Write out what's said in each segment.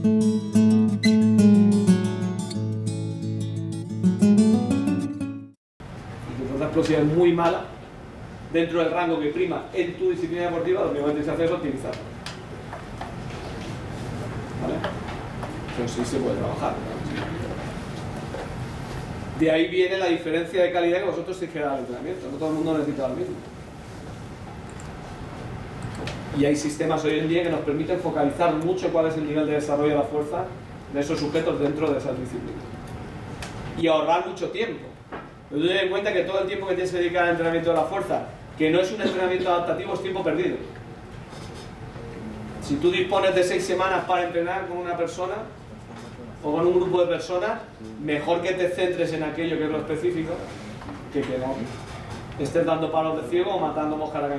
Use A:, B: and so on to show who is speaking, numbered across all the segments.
A: Si tu fuerza explosiva es muy mala, dentro del rango que prima en tu disciplina deportiva, lo que tienes que hacer es optimizarla. ¿Vale? Pero sí se puede trabajar. De ahí viene la diferencia de calidad que vosotros dar al entrenamiento. No todo el mundo necesita lo mismo. Y hay sistemas hoy en día que nos permiten focalizar mucho cuál es el nivel de desarrollo de la fuerza de esos sujetos dentro de esas disciplinas. Y ahorrar mucho tiempo. Pero tú ten en cuenta que todo el tiempo que tienes que dedicar al entrenamiento de la fuerza, que no es un entrenamiento adaptativo, es tiempo perdido. Si tú dispones de seis semanas para entrenar con una persona o con un grupo de personas, mejor que te centres en aquello que es lo específico que no estés dando palos de ciego o matando moscas a la.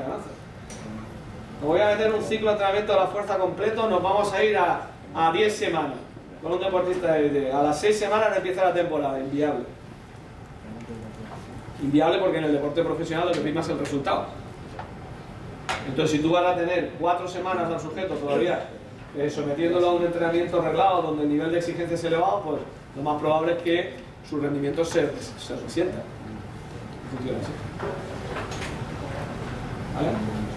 A: Nos voy a meter un ciclo de entrenamiento de la fuerza completo, nos vamos a ir a, a 10 semanas con un deportista de élite. A las 6 semanas empieza la temporada, inviable. Inviable porque en el deporte profesional lo que prima es el resultado. Entonces, si tú vas a tener 4 semanas al sujeto todavía eh, sometiéndolo a un entrenamiento reglado donde el nivel de exigencia es elevado, pues lo más probable es que su rendimiento se, se resienta. Funciona así. ¿Vale?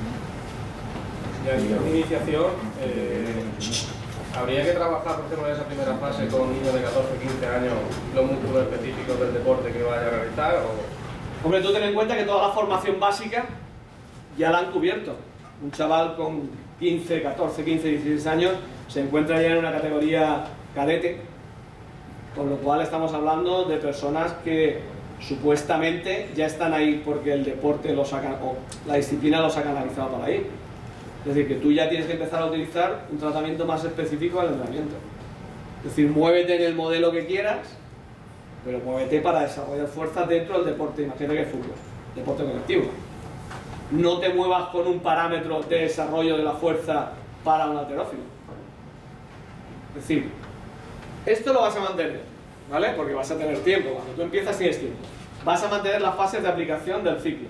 B: Y a nivel de iniciación, eh, habría que trabajar, por ejemplo, en esa primera fase con niños de 14 o 15 años los músculos específicos del deporte que vaya a realizar. O...
A: Hombre, tú ten en cuenta que toda la formación básica ya la han cubierto. Un chaval con 15, 14, 15, 16 años se encuentra ya en una categoría cadete, con lo cual estamos hablando de personas que supuestamente ya están ahí porque el deporte los ha, ca- o la disciplina los ha canalizado para ahí. Es decir, que tú ya tienes que empezar a utilizar un tratamiento más específico del entrenamiento. Es decir, muévete en el modelo que quieras, pero muévete para desarrollar fuerza dentro del deporte, imagínate que es fútbol, deporte colectivo. No te muevas con un parámetro de desarrollo de la fuerza para un alterófilo. Es decir, esto lo vas a mantener, ¿vale? Porque vas a tener tiempo, cuando tú empiezas tienes tiempo. Vas a mantener las fases de aplicación del ciclo.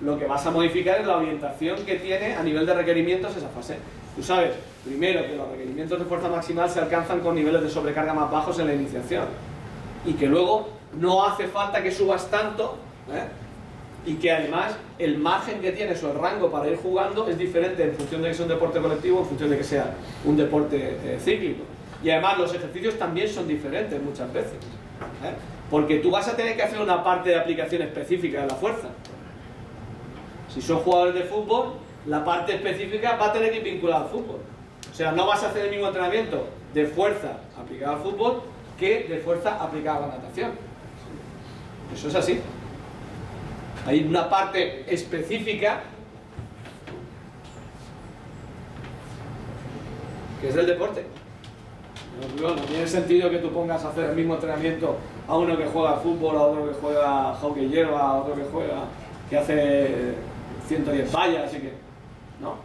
A: Lo que vas a modificar es la orientación que tiene a nivel de requerimientos esa fase. Tú sabes, primero, que los requerimientos de fuerza maximal se alcanzan con niveles de sobrecarga más bajos en la iniciación. Y que luego no hace falta que subas tanto, ¿eh? y que además el margen que tienes o el rango para ir jugando es diferente en función de que sea un deporte colectivo, en función de que sea un deporte eh, cíclico. Y además los ejercicios también son diferentes muchas veces. ¿eh? Porque tú vas a tener que hacer una parte de aplicación específica de la fuerza. Si son jugadores de fútbol, la parte específica va a tener que ir vinculada al fútbol. O sea, no vas a hacer el mismo entrenamiento de fuerza aplicada al fútbol que de fuerza aplicada a la natación. Eso es así. Hay una parte específica que es del deporte. No, no, tiene sentido que tú pongas a hacer el mismo entrenamiento a uno que juega fútbol, a otro que juega hockey hierba, a otro que juega que hace 110 vallas, así que no.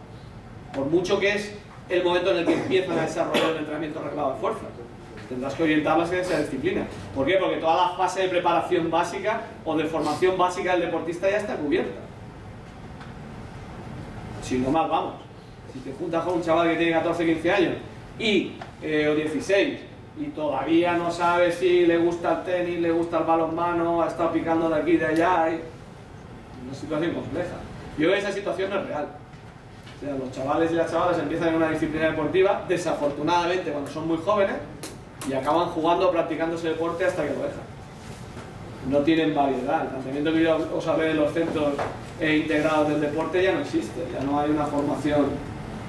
A: Por mucho que es el momento en el que empiezan a desarrollar el entrenamiento reglado de fuerza. Tendrás que orientarlas en esa disciplina. ¿Por qué? Porque toda la fase de preparación básica o de formación básica del deportista ya está cubierta. Si no mal vamos. Si te juntas con un chaval que tiene 14, 15 años y, eh, o 16 y todavía no sabe si le gusta el tenis, le gusta el balonmano, ha estado picando de aquí y de allá, hay una situación compleja. Yo creo que esa situación no es real. O sea, los chavales y las chavalas empiezan en una disciplina deportiva, desafortunadamente cuando son muy jóvenes, y acaban jugando o practicando ese deporte hasta que lo dejan. No tienen variedad. El planteamiento que yo os hablé de los centros eh, integrados del deporte ya no existe. Ya no hay una formación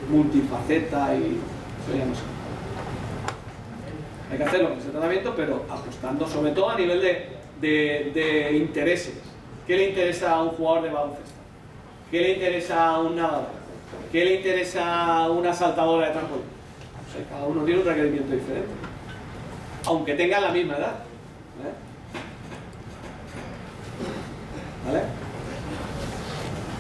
A: multifaceta y eso ya no sé. Hay que hacerlo con ese tratamiento, pero ajustando, sobre todo a nivel de, de- de intereses. ¿Qué le interesa a un jugador de baloncesto? ¿Qué le interesa a un nadador? ¿Qué le interesa a una saltadora de trampolín? O cada uno tiene un requerimiento diferente aunque tengan la misma edad. ¿eh? ¿Vale?